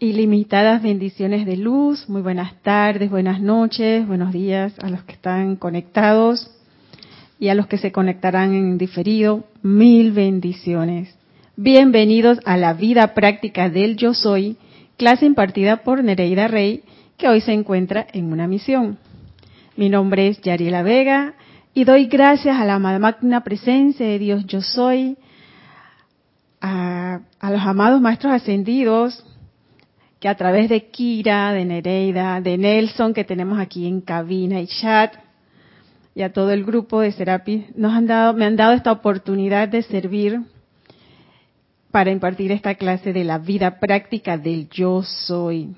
Ilimitadas bendiciones de luz, muy buenas tardes, buenas noches, buenos días a los que están conectados y a los que se conectarán en diferido, mil bendiciones. Bienvenidos a la vida práctica del yo soy, clase impartida por Nereida Rey, que hoy se encuentra en una misión. Mi nombre es Yariela Vega y doy gracias a la magna presencia de Dios yo soy, a, a los amados maestros ascendidos, que a través de Kira, de Nereida, de Nelson, que tenemos aquí en cabina y chat, y a todo el grupo de Serapis, nos han dado, me han dado esta oportunidad de servir para impartir esta clase de la vida práctica del yo soy.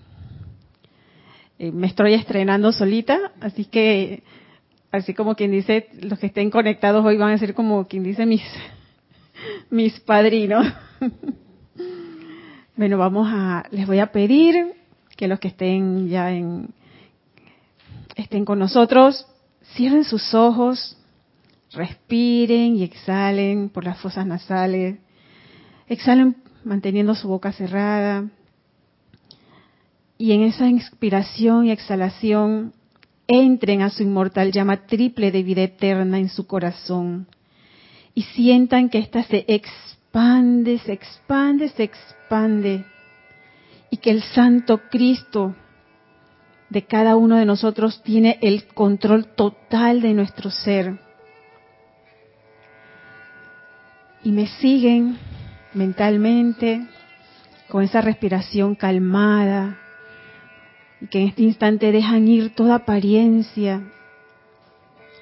Eh, me estoy estrenando solita, así que, así como quien dice, los que estén conectados hoy van a ser como quien dice mis, mis padrinos. Bueno, vamos a, les voy a pedir que los que estén ya en, estén con nosotros, cierren sus ojos, respiren y exhalen por las fosas nasales, exhalen manteniendo su boca cerrada. Y en esa inspiración y exhalación entren a su inmortal llama triple de vida eterna en su corazón y sientan que ésta se expande, se expande, se expande y que el Santo Cristo de cada uno de nosotros tiene el control total de nuestro ser. Y me siguen mentalmente con esa respiración calmada y que en este instante dejan ir toda apariencia,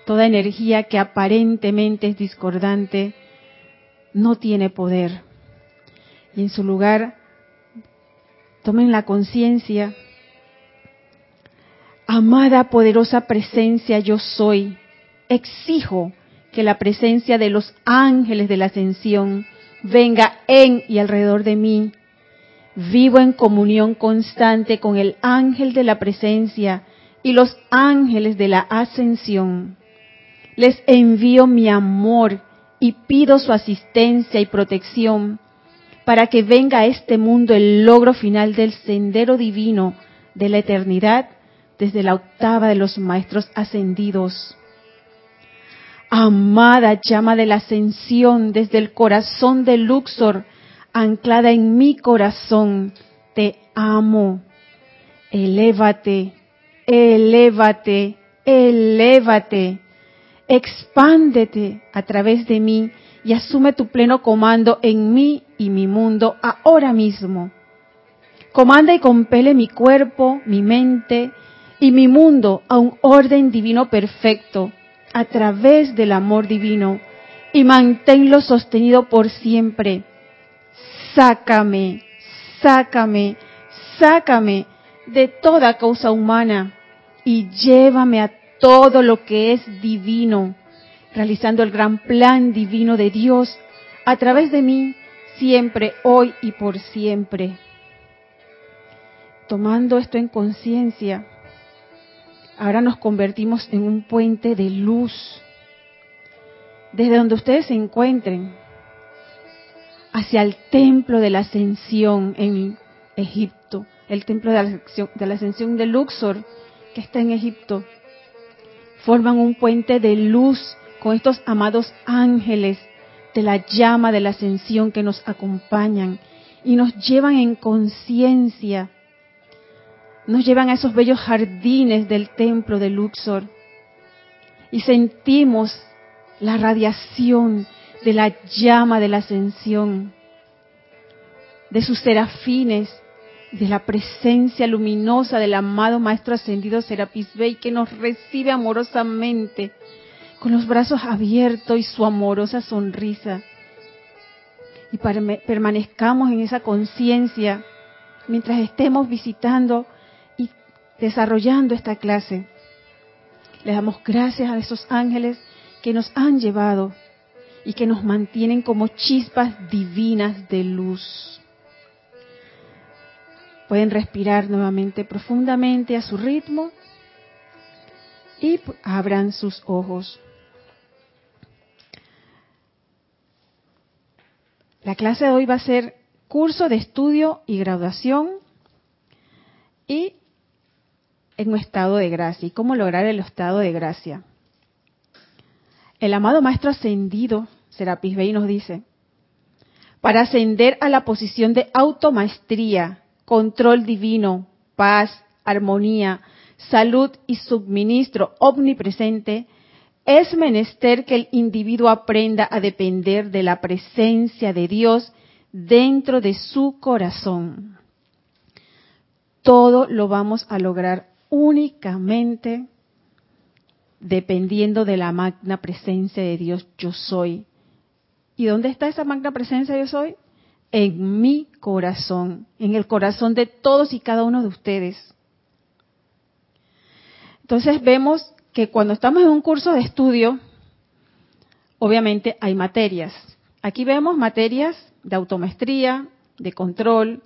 toda energía que aparentemente es discordante no tiene poder. Y en su lugar, tomen la conciencia, amada poderosa presencia yo soy, exijo que la presencia de los ángeles de la ascensión venga en y alrededor de mí. Vivo en comunión constante con el ángel de la presencia y los ángeles de la ascensión. Les envío mi amor y pido su asistencia y protección para que venga a este mundo el logro final del sendero divino de la eternidad desde la octava de los maestros ascendidos. Amada llama de la ascensión desde el corazón de Luxor, anclada en mi corazón, te amo. Elévate, elévate, elévate expándete a través de mí y asume tu pleno comando en mí y mi mundo ahora mismo. Comanda y compele mi cuerpo, mi mente y mi mundo a un orden divino perfecto a través del amor divino y manténlo sostenido por siempre. Sácame, sácame, sácame de toda causa humana y llévame a todo lo que es divino, realizando el gran plan divino de Dios a través de mí, siempre, hoy y por siempre. Tomando esto en conciencia, ahora nos convertimos en un puente de luz. Desde donde ustedes se encuentren, hacia el templo de la ascensión en Egipto, el templo de la ascensión de, Luxor, que está en Egipto, forman un puente de luz con estos amados ángeles de la llama de la ascensión que nos acompañan y nos llevan en conciencia, nos llevan a esos bellos jardines del templo de Luxor y sentimos la radiación de la llama de la ascensión, de sus serafines, de la presencia luminosa del amado Maestro Ascendido Serapis Bey que nos recibe amorosamente con los brazos abiertos y su amorosa sonrisa. Y permanezcamos en esa conciencia mientras estemos visitando y desarrollando esta clase. Les damos gracias a esos ángeles que nos han llevado y que nos mantienen como chispas divinas de luz. Pueden respirar nuevamente profundamente a su ritmo y abran sus ojos. La clase de hoy va a ser curso de estudio y graduación y en un estado de gracia. ¿Y cómo lograr el estado de gracia? El amado Maestro Ascendido, Serapis Bey, nos dice, para ascender a la posición de automaestría, control divino, paz, armonía, salud y suministro omnipresente, es menester que el individuo aprenda a depender de la presencia de Dios dentro de su corazón. Todo lo vamos a lograr únicamente dependiendo de la magna presencia de Dios yo soy. ¿Y dónde está esa magna presencia yo soy? En mi corazón, en el corazón de todos y cada uno de ustedes. Entonces vemos que cuando estamos en un curso de estudio, obviamente hay materias. Aquí vemos materias de automaestría, de control,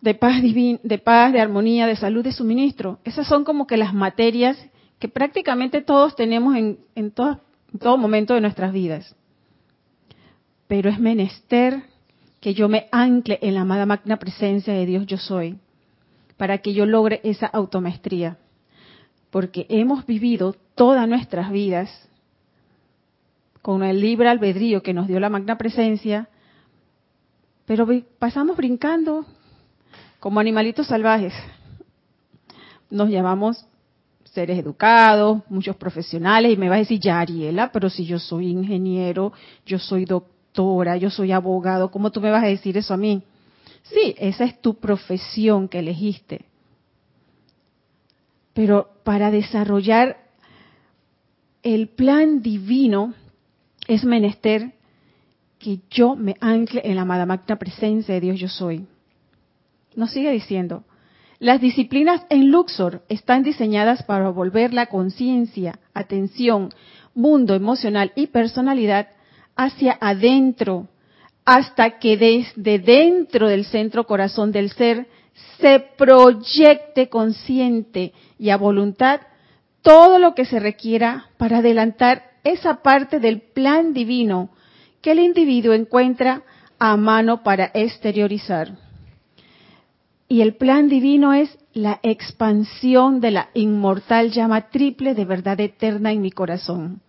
de paz, de paz, de armonía, de salud, de suministro. Esas son como que las materias que prácticamente todos tenemos en, en todo, todo momento de nuestras vidas. Pero es menester que yo me ancle en la amada magna presencia de Dios yo soy, para que yo logre esa automaestría. Porque hemos vivido todas nuestras vidas con el libre albedrío que nos dio la magna presencia, pero pasamos brincando como animalitos salvajes. Nos llamamos seres educados, muchos profesionales, y me va a decir, ya Ariela, pero si yo soy ingeniero, yo soy doctora, yo soy abogado, ¿cómo tú me vas a decir eso a mí? Sí, esa es tu profesión que elegiste. Pero para desarrollar el plan divino es menester que yo me ancle en la amada magna presencia de Dios yo soy. Nos sigue diciendo, las disciplinas en Luxor están diseñadas para volver la conciencia, atención, mundo emocional y personalidad hacia adentro, hasta que desde dentro del centro corazón del ser se proyecte consciente y a voluntad todo lo que se requiera para adelantar esa parte del plan divino que el individuo encuentra a mano para exteriorizar. Y el plan divino es la expansión de la inmortal llama triple de verdad eterna en mi corazón.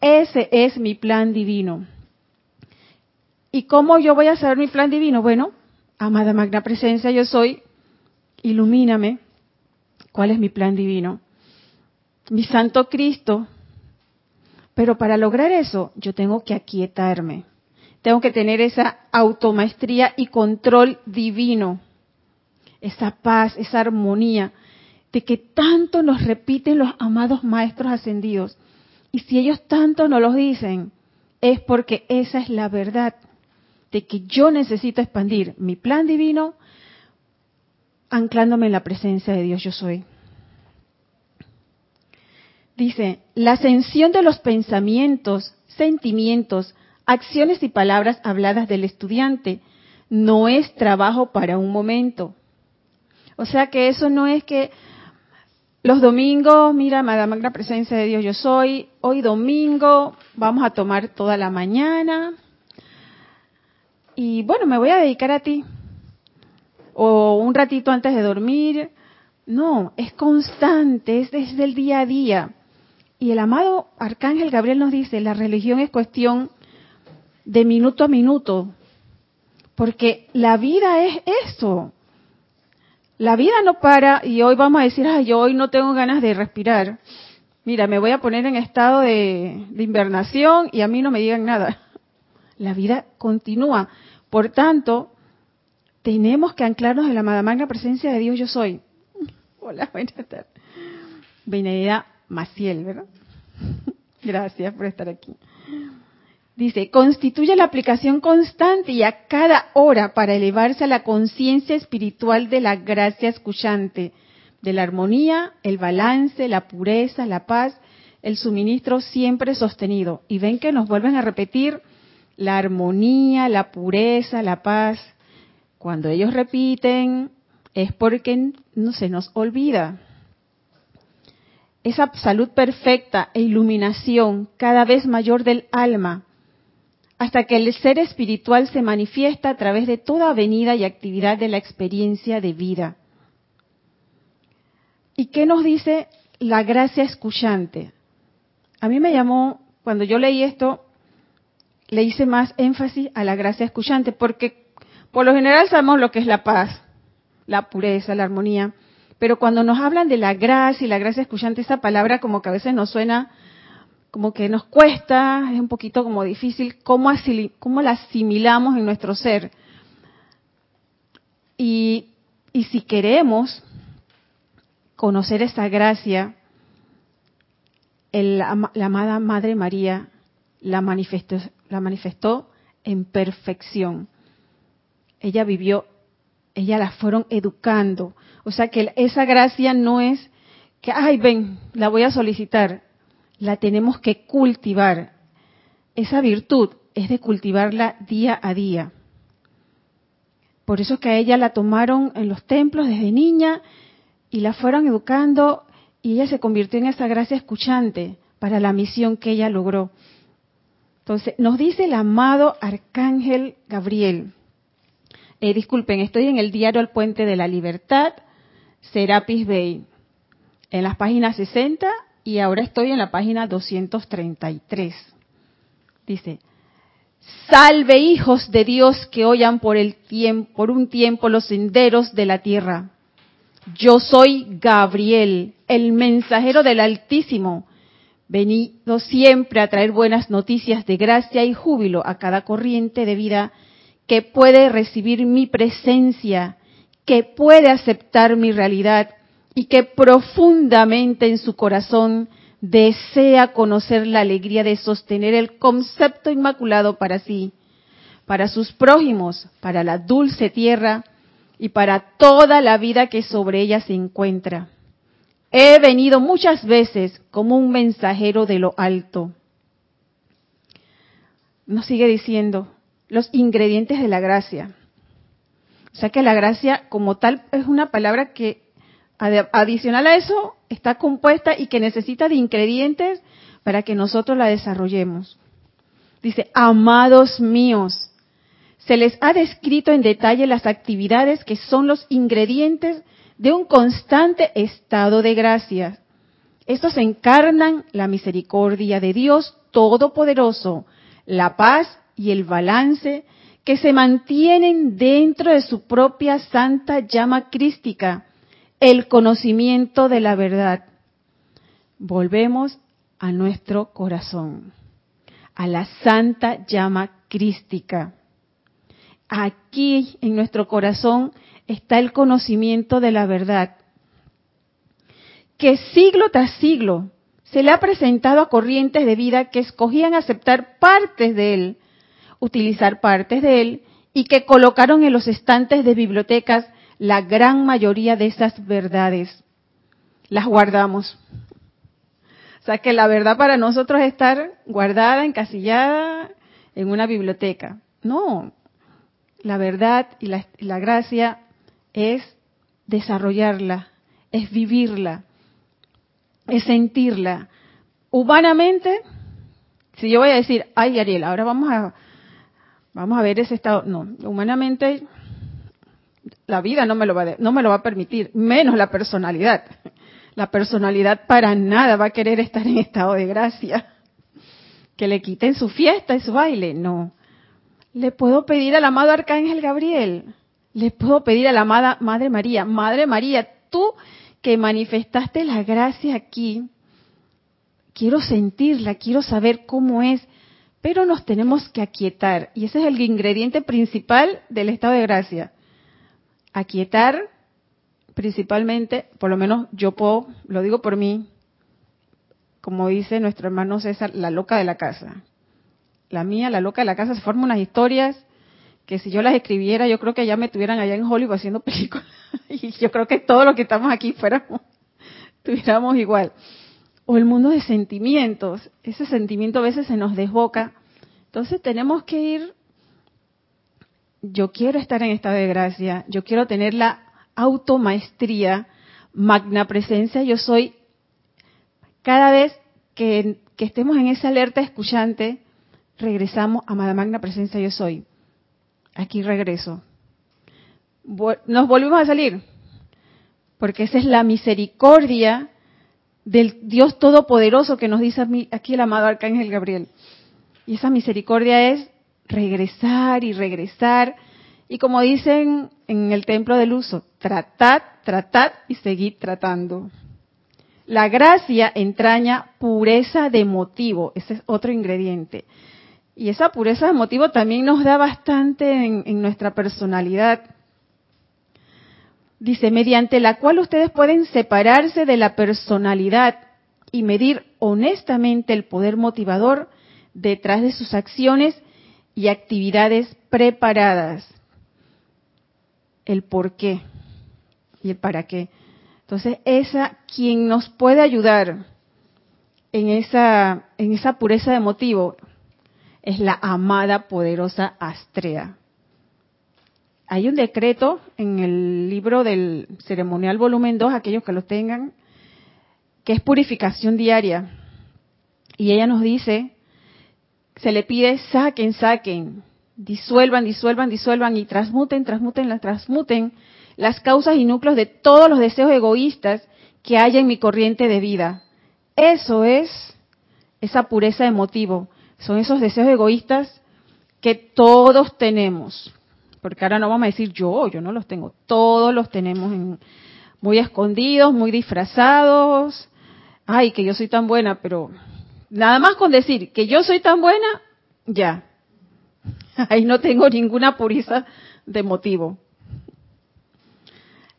Ese es mi plan divino. ¿Y cómo yo voy a saber mi plan divino? Bueno, amada magna presencia, yo soy, ilumíname. ¿Cuál es mi plan divino? Mi santo Cristo. Pero para lograr eso, yo tengo que aquietarme. Tengo que tener esa automaestría y control divino esa paz, esa armonía, de que tanto nos repiten los amados maestros ascendidos. Y si ellos tanto nos lo dicen, es porque esa es la verdad, de que yo necesito expandir mi plan divino anclándome en la presencia de Dios yo soy. Dice, la ascensión de los pensamientos, sentimientos, acciones y palabras habladas del estudiante no es trabajo para un momento, o sea que eso no es que los domingos, mira, Madame Magna Presencia de Dios yo soy, hoy domingo vamos a tomar toda la mañana y bueno, me voy a dedicar a ti. O un ratito antes de dormir. No, es constante, es desde el día a día. Y el amado Arcángel Gabriel nos dice, la religión es cuestión de minuto a minuto, porque la vida es eso, la vida no para y hoy vamos a decir, ay, yo hoy no tengo ganas de respirar. Mira, me voy a poner en estado de, invernación y a mí no me digan nada. La vida continúa. Por tanto, tenemos que anclarnos en la magna presencia de Dios yo soy. Hola, buenas tardes. Benedida Maciel, ¿verdad? Gracias por estar aquí. Dice, constituye la aplicación constante y a cada hora para elevarse a la conciencia espiritual de la gracia escuchante, de la armonía, el balance, la pureza, la paz, el suministro siempre sostenido. Y ven que nos vuelven a repetir la armonía, la pureza, la paz. Cuando ellos repiten es porque no se nos olvida. Esa salud perfecta e iluminación cada vez mayor del alma hasta que el ser espiritual se manifiesta a través de toda venida y actividad de la experiencia de vida. ¿Y qué nos dice la gracia escuchante? A mí me llamó, cuando yo leí esto, le hice más énfasis a la gracia escuchante, porque por lo general sabemos lo que es la paz, la pureza, la armonía, pero cuando nos hablan de la gracia y la gracia escuchante, esa palabra como que a veces nos suena como que nos cuesta, es un poquito como difícil, cómo, la asimilamos en nuestro ser. Y, y si queremos conocer esa gracia, el, la amada Madre María la manifestó, la manifestó en perfección. Ella vivió, ella la fueron educando. O sea que esa gracia no es que, ay, ven, la voy a solicitar. La tenemos que cultivar. Esa virtud es de cultivarla día a día. Por eso es que a ella la tomaron en los templos desde niña y la fueron educando y ella se convirtió en esa gracia escuchante para la misión que ella logró. Entonces, nos dice el amado Arcángel Gabriel. Eh, disculpen, estoy en el diario El Puente de la Libertad, Serapis Bay, en las páginas 60 y ahora estoy en la página 233. Dice, salve hijos de Dios que oyan por, el tiempo, por un tiempo los senderos de la tierra. Yo soy Gabriel, el mensajero del Altísimo venido siempre a traer buenas noticias de gracia y júbilo a cada corriente de vida que puede recibir mi presencia, que puede aceptar mi realidad y que profundamente en su corazón desea conocer la alegría de sostener el concepto inmaculado para sí, para sus prójimos, para la dulce tierra y para toda la vida que sobre ella se encuentra. He venido muchas veces como un mensajero de lo alto. Nos sigue diciendo los ingredientes de la gracia. O sea que la gracia como tal es una palabra que adicional a eso está compuesta y que necesita de ingredientes para que nosotros la desarrollemos. Dice, amados míos, se les ha descrito en detalle las actividades que son los ingredientes de un constante estado de gracia. Estos encarnan la misericordia de Dios Todopoderoso, la paz y el balance que se mantienen dentro de su propia santa llama crística, el conocimiento de la verdad. Volvemos a nuestro corazón, a la santa llama crística. Aquí en nuestro corazón está el conocimiento de la verdad, que siglo tras siglo se le ha presentado a corrientes de vida que escogían aceptar partes de él, utilizar partes de él, y que colocaron en los estantes de bibliotecas la gran mayoría de esas verdades. Las guardamos. O sea que la verdad para nosotros es estar guardada, encasillada en una biblioteca. No, la verdad y la, la gracia es desarrollarla, es vivirla, es sentirla. Humanamente, si yo voy a decir, ay Ariel, ahora vamos a, vamos a ver ese estado, no, humanamente la vida no me lo va a, no me lo va a permitir, menos la personalidad. La personalidad para nada va a querer estar en estado de gracia. Que le quiten su fiesta y su baile, no. Le puedo pedir al amado Arcángel Gabriel, le puedo pedir a la amada Madre María, Madre María, tú que manifestaste la gracia aquí, quiero sentirla, quiero saber cómo es, pero nos tenemos que aquietar. Y ese es el ingrediente principal del estado de gracia. Aquietar principalmente, por lo menos yo puedo, lo digo por mí, como dice nuestro hermano César, la loca de la casa. La mía, la loca de la casa, se forman unas historias que si yo las escribiera, yo creo que ya me estuvieran allá en Hollywood haciendo películas. y yo creo que todos los que estamos aquí fuéramos, tuviéramos igual. O el mundo de sentimientos. Ese sentimiento a veces se nos desboca. Entonces tenemos que ir, yo quiero estar en estado de gracia, yo quiero tener la automaestría, magna presencia, yo soy, cada vez que, estemos en esa alerta escuchante, regresamos a magna presencia yo soy aquí regreso. Nos volvimos a salir. porque esa es la misericordia del Dios Todopoderoso que nos dice aquí el amado Arcángel Gabriel. Y esa misericordia es regresar y regresar. Y como dicen en el templo del uso, tratad, tratad y seguid tratando. La gracia entraña pureza de motivo, ese es otro ingrediente. Y esa pureza de motivo también nos da bastante en, en nuestra personalidad. Dice, mediante la cual ustedes pueden separarse de la personalidad y medir honestamente el poder motivador detrás de sus acciones y actividades preparadas. El por qué y el para qué. Entonces, esa quien nos puede ayudar en esa en esa pureza de motivo es la amada poderosa Astrea hay un decreto en el libro del ceremonial volumen 2, aquellos que lo tengan, que es purificación diaria. Y ella nos dice, se le pide, saquen, saquen, disuelvan, disuelvan, disuelvan y transmuten, transmuten, las transmuten las causas y núcleos de todos los deseos egoístas que haya en mi corriente de vida. Eso es esa pureza de motivo. Son esos deseos egoístas que todos tenemos porque ahora no vamos a decir yo, yo no los tengo, todos los tenemos muy escondidos, muy disfrazados. Ay, que yo soy tan buena, pero nada más con decir que yo soy tan buena, ya. Ahí no tengo ninguna pureza de motivo.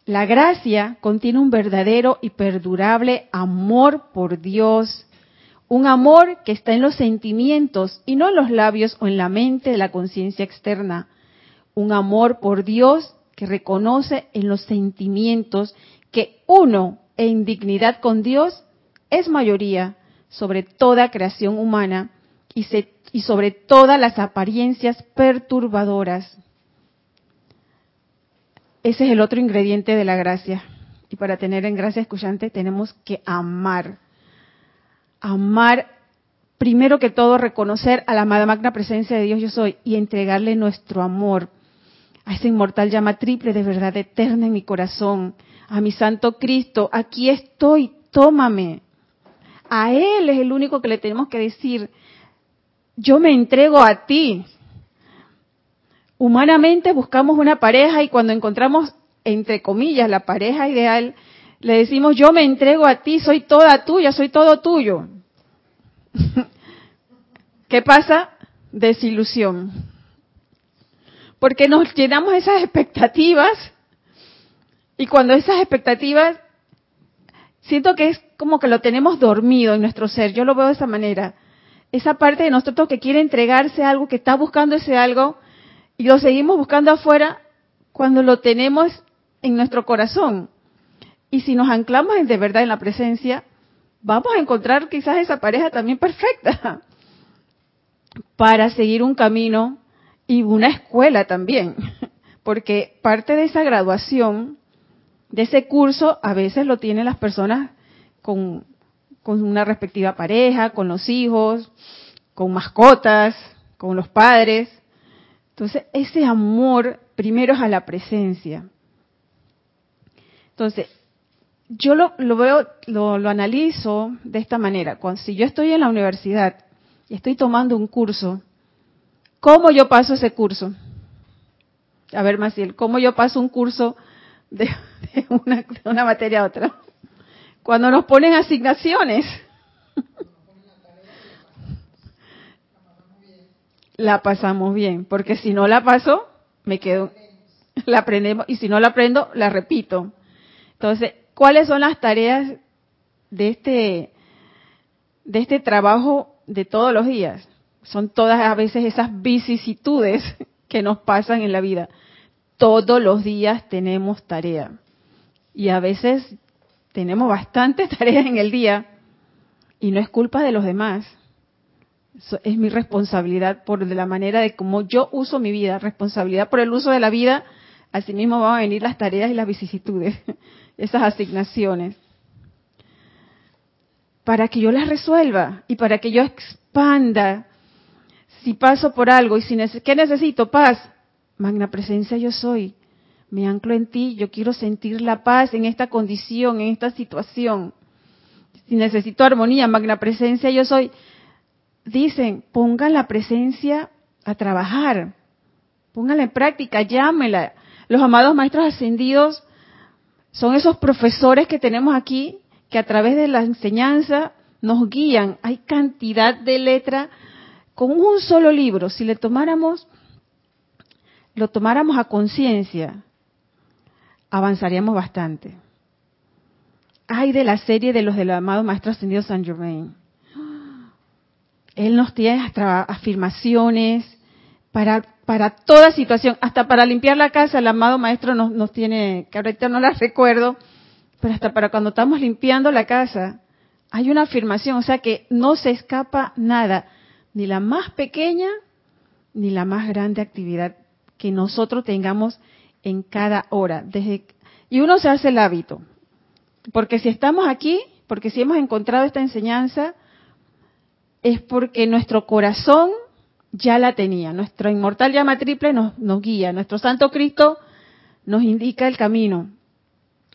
La gracia contiene un verdadero y perdurable amor por Dios, un amor que está en los sentimientos y no en los labios o en la mente de la conciencia externa un amor por Dios que reconoce en los sentimientos que uno en dignidad con Dios es mayoría sobre toda creación humana y, y sobre todas las apariencias perturbadoras. Ese es el otro ingrediente de la gracia. Y para tener en gracia escuchante tenemos que amar. Amar, primero que todo, reconocer a la amada magna presencia de Dios yo soy y entregarle nuestro amor a esa inmortal llama triple de verdad eterna en mi corazón, a mi Santo Cristo, aquí estoy, tómame. A Él es el único que le tenemos que decir, yo me entrego a ti. Humanamente buscamos una pareja y cuando encontramos, entre comillas, la pareja ideal, le decimos, yo me entrego a ti, soy toda tuya, soy todo tuyo. ¿Qué pasa? Desilusión porque nos llenamos esas expectativas y cuando esas expectativas, siento que es como que lo tenemos dormido en nuestro ser, yo lo veo de esa manera. Esa parte de nosotros que quiere entregarse a algo, que está buscando ese algo, y lo seguimos buscando afuera cuando lo tenemos en nuestro corazón. Y si nos anclamos de verdad en la presencia, vamos a encontrar quizás esa pareja también perfecta para seguir un camino y una escuela también, porque parte de esa graduación, de ese curso, a veces lo tienen las personas con, con una respectiva pareja, con los hijos, con mascotas, con los padres. Entonces, ese amor primero es a la presencia. Entonces, yo lo, lo veo, lo, lo, analizo de esta manera. Si yo estoy en la universidad y estoy tomando un curso, ¿Cómo yo paso ese curso? A ver, Maciel, ¿cómo yo paso un curso de, una, materia a otra? Cuando nos ponen asignaciones. La pasamos bien, porque si no la paso, me quedo, la aprendemos, y si no la aprendo, la repito. Entonces, ¿cuáles son las tareas de este, de este trabajo de todos los días? son todas a veces esas vicisitudes que nos pasan en la vida. Todos los días tenemos tarea. Y a veces tenemos bastantes tareas en el día y no es culpa de los demás. es mi responsabilidad por la manera de cómo yo uso mi vida, responsabilidad por el uso de la vida. Asimismo van a venir las tareas y las vicisitudes, esas asignaciones. Para que yo las resuelva y para que yo expanda si paso por algo y si ¿qué necesito? Paz. Magna presencia yo soy. Me anclo en ti, yo quiero sentir la paz en esta condición, en esta situación. Si necesito armonía, magna presencia, yo soy. Dicen, pongan la presencia a trabajar, pónganla en práctica, llámela. Los amados maestros ascendidos son esos profesores que tenemos aquí que a través de la enseñanza nos guían. Hay cantidad de letra con un solo libro. Si le tomáramos, lo tomáramos a conciencia, avanzaríamos bastante. Hay de la serie de los del amado Maestro Ascendido San Germain. Él nos tiene afirmaciones para, para toda situación, hasta para limpiar la casa, el amado Maestro nos, nos tiene, que ahorita no las recuerdo, pero hasta para cuando estamos limpiando la casa, hay una afirmación, o sea que no se escapa nada, ni la más pequeña ni la más grande actividad que nosotros tengamos en cada hora. Desde, y uno se hace el hábito, porque si estamos aquí, porque si hemos encontrado esta enseñanza, es porque nuestro corazón ya la tenía, nuestro inmortal llama triple nos, nos guía, nuestro Santo Cristo nos indica el camino.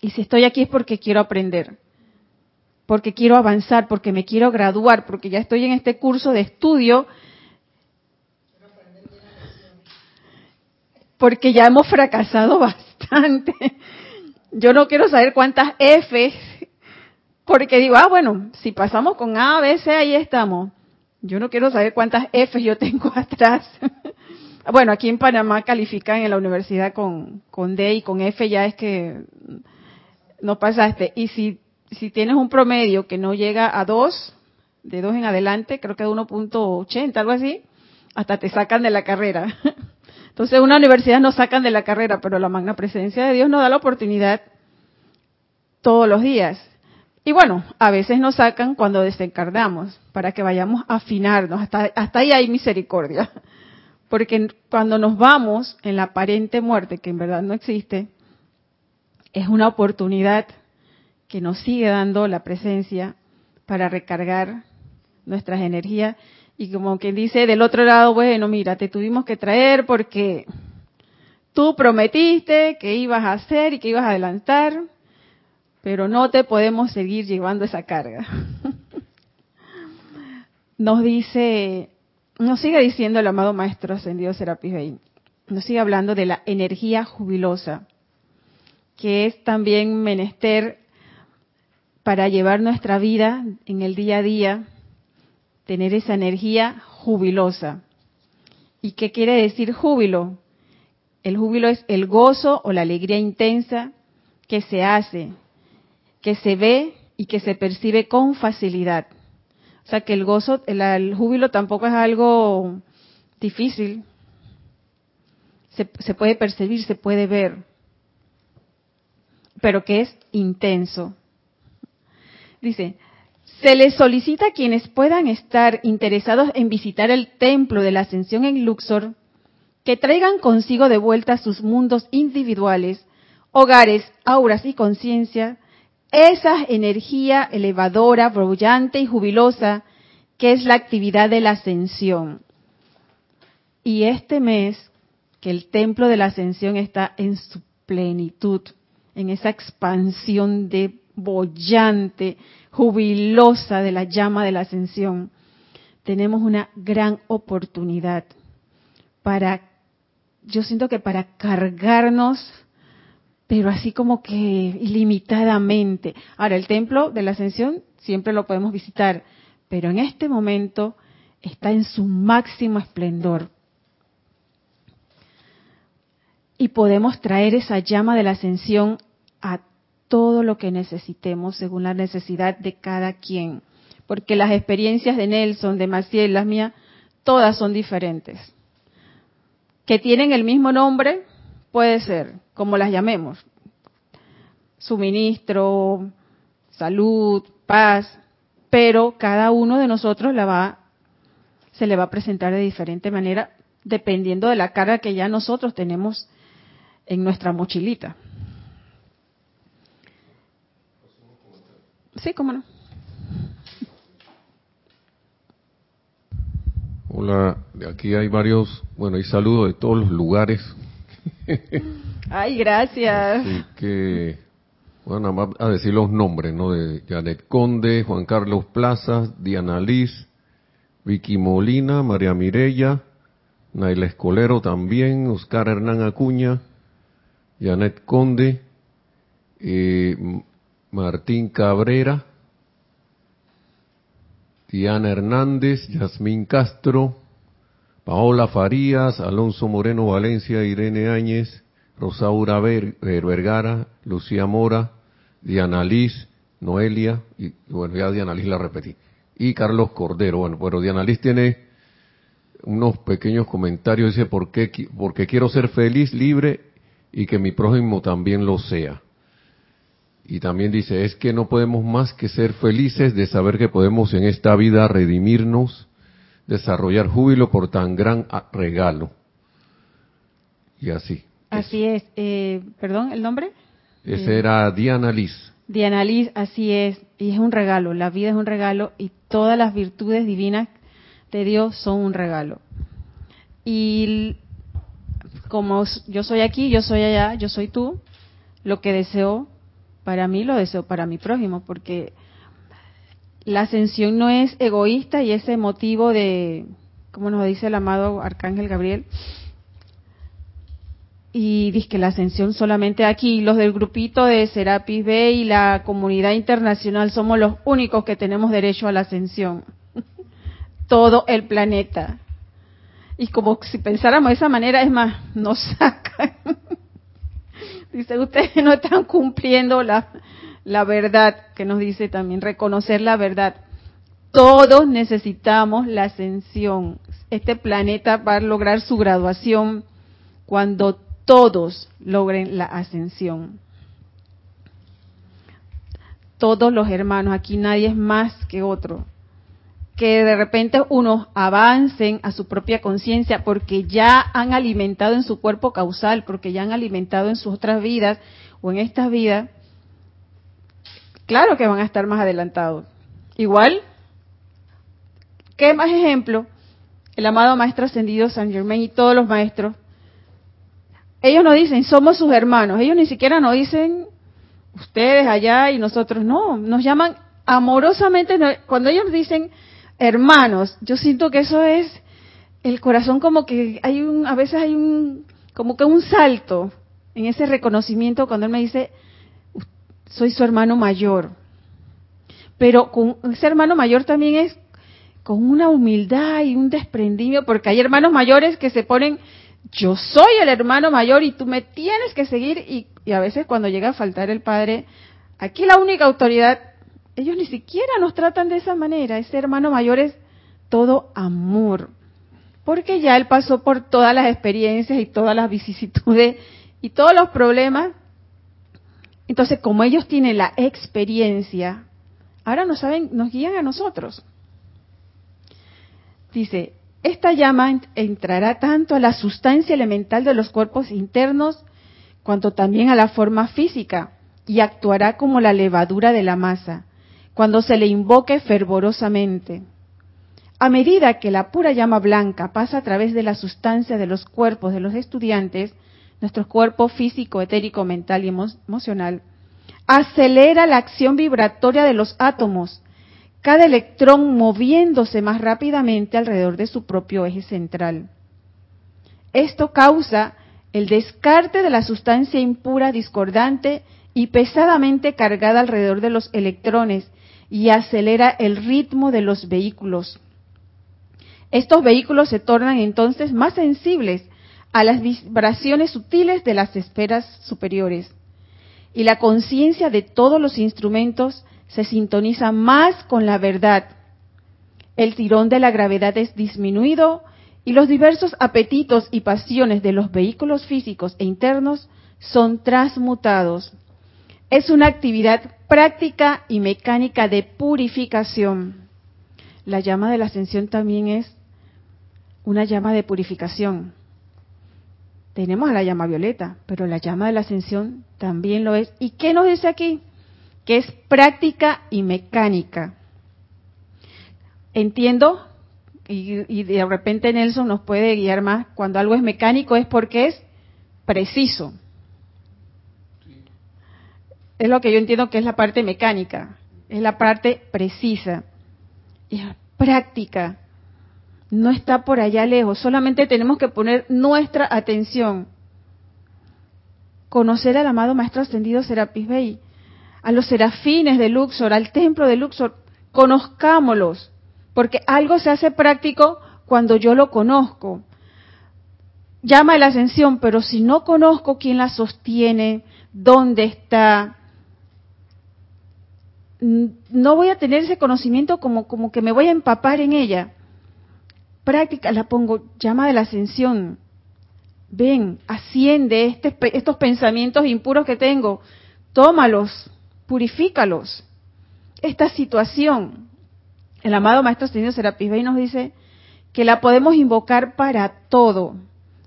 Y si estoy aquí es porque quiero aprender, porque quiero avanzar, porque me quiero graduar, porque ya estoy en este curso de estudio, porque ya hemos fracasado bastante. Yo no quiero saber cuántas F, porque digo, ah, bueno, si pasamos con A, B, C, ahí estamos. Yo no quiero saber cuántas F yo tengo atrás. Bueno, aquí en Panamá califican en la universidad con, con D y con F ya es que no pasaste. Y si, si tienes un promedio que no llega a 2, de 2 en adelante, creo que de 1.80, algo así, hasta te sacan de la carrera. Entonces, una universidad nos sacan de la carrera, pero la magna presencia de Dios nos da la oportunidad todos los días. Y bueno, a veces nos sacan cuando desencarnamos, para que vayamos a afinarnos. Hasta, hasta ahí hay misericordia. Porque cuando nos vamos en la aparente muerte, que en verdad no existe, es una oportunidad que nos sigue dando la presencia para recargar nuestras energías y como quien dice del otro lado, bueno, mira, te tuvimos que traer porque tú prometiste que ibas a hacer y que ibas a adelantar, pero no te podemos seguir llevando esa carga. Nos dice, nos sigue diciendo el amado Maestro Ascendido Serapis Bey, nos sigue hablando de la energía jubilosa que es también menester para llevar nuestra vida en el día a día, tener esa energía jubilosa. ¿Y qué quiere decir júbilo? El júbilo es el gozo o la alegría intensa que se hace, que se ve y que se percibe con facilidad. O sea que el gozo, el, júbilo tampoco es algo difícil. Se, se puede percibir, se puede ver pero que es intenso. Dice, se les solicita a quienes puedan estar interesados en visitar el templo de la ascensión en Luxor que traigan consigo de vuelta sus mundos individuales, hogares, auras y conciencia, esa energía elevadora, brillante y jubilosa que es la actividad de la ascensión. Y este mes, que el templo de la ascensión está en su plenitud, en esa expansión de bollante, jubilosa de la llama de la ascensión, tenemos una gran oportunidad para, yo siento que para cargarnos, pero así como que ilimitadamente. Ahora, el templo de la ascensión siempre lo podemos visitar, pero en este momento está en su máximo esplendor y podemos traer esa llama de la ascensión a todo lo que necesitemos según la necesidad de cada quien. Porque las experiencias de Nelson, de Maciel, las mías, todas son diferentes. Que tienen el mismo nombre, puede ser, como las llamemos. Suministro, salud, paz, pero cada uno de nosotros la va, se le va a presentar de diferente manera dependiendo de la carga que ya nosotros tenemos en nuestra mochilita. Sí, cómo no. Hola, de aquí hay varios, bueno, hay saludos de todos los lugares Ay, gracias. Así que, bueno, nada más a decir los nombres, ¿no? De Janet Conde, Juan Carlos Plazas, Diana Liz, Vicky Molina, María Mirella, Naila Escolero también, Oscar Hernán Acuña, Janet Conde, eh, Martín Cabrera, Diana Hernández, Yasmín Castro, Paola Farías, Alonso Moreno Valencia, Irene Áñez, Rosaura Vergara, Lucía Mora, Diana Liz, Noelia, y bueno, ya Diana Liz la repetí, y Carlos Cordero. Bueno, pero Diana Liz tiene unos pequeños comentarios, dice, ¿por qué? Porque quiero ser feliz, libre y que mi prójimo también lo sea. Y también dice, es que no podemos más que ser felices de saber que podemos en esta vida redimirnos, desarrollar júbilo por tan gran regalo. Y así. Así es. Eh, Perdón, ¿el nombre? Ese era Diana Liz. Diana Liz, así es. Y es un regalo. La vida es un regalo y todas las virtudes divinas de Dios son un regalo. Y como yo soy aquí, yo soy allá, yo soy tú, lo que deseo para mí lo deseo para mi prójimo, porque la ascensión no es egoísta y ese motivo de, como nos dice el amado Arcángel Gabriel, y dice que la ascensión solamente aquí, los del grupito de Serapis B y la comunidad internacional somos los únicos que tenemos derecho a la ascensión. Todo el planeta. Y como si pensáramos de esa manera, es más, nos sacan Dice, ustedes no están cumpliendo la, la verdad, que nos dice también, reconocer la verdad. Todos necesitamos la ascensión. Este planeta va a lograr su graduación cuando todos logren la ascensión. Todos los hermanos, aquí nadie es más que otro que de repente unos avancen a su propia conciencia porque ya han alimentado en su cuerpo causal, porque ya han alimentado en sus otras vidas o en esta vida, claro que van a estar más adelantados. Igual, ¿qué más ejemplo? El amado Maestro Ascendido San Germain y todos los maestros, ellos no dicen, somos sus hermanos, ellos ni siquiera nos dicen, ustedes allá y nosotros, no, nos llaman amorosamente, cuando ellos dicen, hermanos, yo siento que eso es el corazón como que hay un, a veces hay un, como que un salto en ese reconocimiento cuando él me dice, soy su hermano mayor. Pero con ese hermano mayor también es con una humildad y un desprendimiento, porque hay hermanos mayores que se ponen, yo soy el hermano mayor y tú me tienes que seguir, y, y a veces cuando llega a faltar el padre, aquí la única autoridad ellos ni siquiera nos tratan de esa manera. Ese hermano mayor es todo amor. Porque ya él pasó por todas las experiencias y todas las vicisitudes y todos los problemas. Entonces, como ellos tienen la experiencia, ahora nos saben, nos guían a nosotros. Dice, esta llama entrará tanto a la sustancia elemental de los cuerpos internos, cuanto también a la forma física, y actuará como la levadura de la masa cuando se le invoque fervorosamente. A medida que la pura llama blanca pasa a través de la sustancia de los cuerpos de los estudiantes, nuestro cuerpo físico, etérico, mental y emocional, acelera la acción vibratoria de los átomos, cada electrón moviéndose más rápidamente alrededor de su propio eje central. Esto causa el descarte de la sustancia impura discordante y pesadamente cargada alrededor de los electrones y acelera el ritmo de los vehículos. Estos vehículos se tornan entonces más sensibles a las vibraciones sutiles de las esferas superiores y la conciencia de todos los instrumentos se sintoniza más con la verdad. El tirón de la gravedad es disminuido y los diversos apetitos y pasiones de los vehículos físicos e internos son transmutados. Es una actividad práctica y mecánica de purificación. La llama de la ascensión también es una llama de purificación. Tenemos a la llama violeta, pero la llama de la ascensión también lo es. ¿Y qué nos dice aquí? Que es práctica y mecánica. Entiendo, y, de repente Nelson nos puede guiar más, cuando algo es mecánico es porque es preciso. Es lo que yo entiendo que es la parte mecánica, es la parte precisa, es práctica, no está por allá lejos, solamente tenemos que poner nuestra atención. Conocer al amado Maestro Ascendido Serapis Bey, a los serafines de Luxor, al templo de Luxor, conozcámoslos, porque algo se hace práctico cuando yo lo conozco. Llama la ascensión, pero si no conozco quién la sostiene, dónde está, no voy a tener ese conocimiento como, como que me voy a empapar en ella. Práctica, la pongo, llama de la ascensión. Ven, asciende este, estos pensamientos impuros que tengo, tómalos, purifícalos. Esta situación, el amado Maestro Señor Serapis Bey nos dice que la podemos invocar para todo,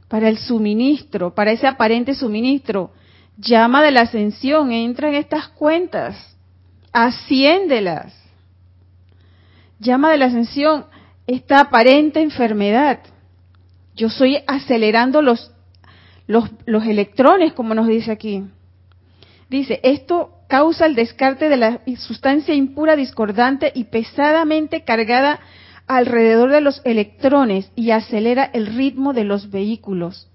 para el suministro, para ese aparente suministro. Llama de la ascensión, entra en estas cuentas, asciéndelas. Llama de la ascensión, esta aparente enfermedad. Yo estoy acelerando los, los, los electrones, como nos dice aquí. Dice, esto causa el descarte de la sustancia impura discordante y pesadamente cargada alrededor de los electrones y acelera el ritmo de los vehículos.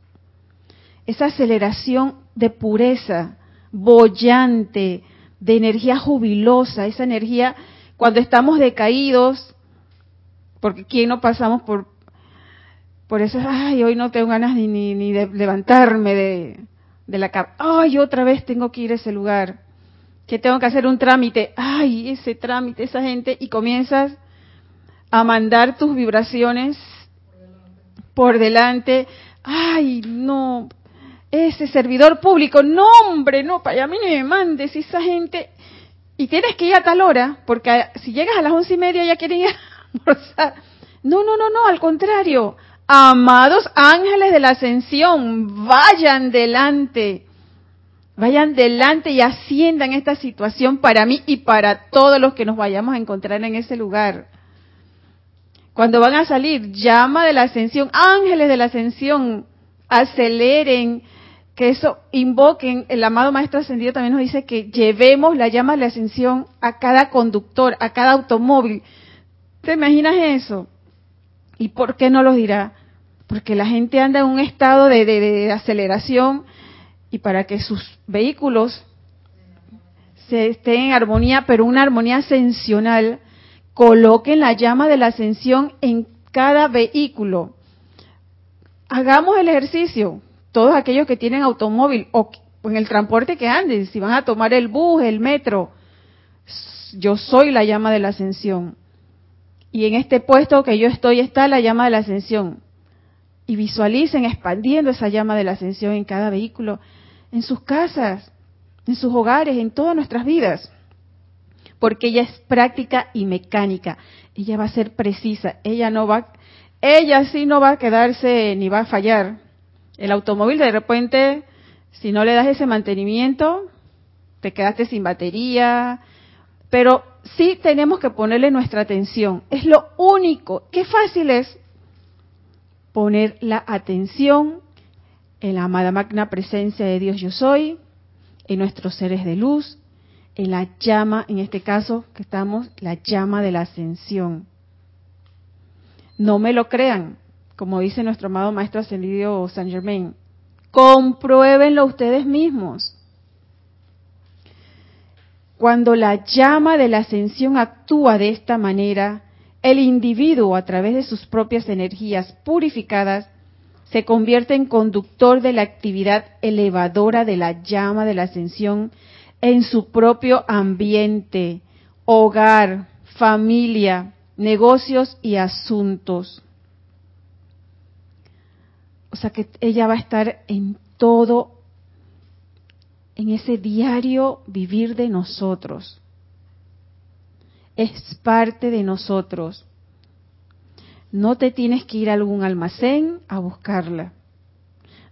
Esa aceleración de pureza, bollante, de energía jubilosa, esa energía cuando estamos decaídos, porque quién no pasamos por por eso, ay, hoy no tengo ganas ni, ni, de levantarme de, de la cama, ay, otra vez tengo que ir a ese lugar, que tengo que hacer un trámite, ay, ese trámite, esa gente, y comienzas a mandar tus vibraciones por delante, ay, no, ese servidor público, no, hombre, no, para mí no me mandes, esa gente, y tienes que ir a tal hora, porque si llegas a las once y media ya quieren ir a almorzar. No, no, no, no, al contrario, amados ángeles de la ascensión, vayan delante, vayan delante y asciendan esta situación para mí y para todos los que nos vayamos a encontrar en ese lugar. Cuando van a salir, llama de la ascensión, ángeles de la ascensión, aceleren, que eso invoquen, el amado Maestro Ascendido también nos dice que llevemos la llama de la ascensión a cada conductor, a cada automóvil. ¿Te imaginas eso? ¿Y por qué no lo dirá? Porque la gente anda en un estado de, aceleración y para que sus vehículos se estén en armonía, pero una armonía ascensional, coloquen la llama de la ascensión en cada vehículo. Hagamos el ejercicio, todos aquellos que tienen automóvil o en el transporte que anden, si van a tomar el bus, el metro, yo soy la llama de la ascensión. Y en este puesto que yo estoy está la llama de la ascensión. Y visualicen expandiendo esa llama de la ascensión en cada vehículo, en sus casas, en sus hogares, en todas nuestras vidas. Porque ella es práctica y mecánica. Ella va a ser precisa. Ella no va, ella sí no va a quedarse ni va a fallar. El automóvil de repente, si no le das ese mantenimiento, te quedaste sin batería, pero sí tenemos que ponerle nuestra atención. Es lo único. Qué fácil es poner la atención en la amada magna presencia de Dios yo soy, en nuestros seres de luz, en la llama, en este caso que estamos, la llama de la ascensión. No me lo crean, como dice nuestro amado Maestro Ascendido San Germain, compruébenlo ustedes mismos. Cuando la llama de la ascensión actúa de esta manera, el individuo, a través de sus propias energías purificadas, se convierte en conductor de la actividad elevadora de la llama de la ascensión en su propio ambiente, hogar, familia, negocios y asuntos. O sea que ella va a estar en todo en ese diario vivir de nosotros. Es parte de nosotros. No te tienes que ir a algún almacén a buscarla.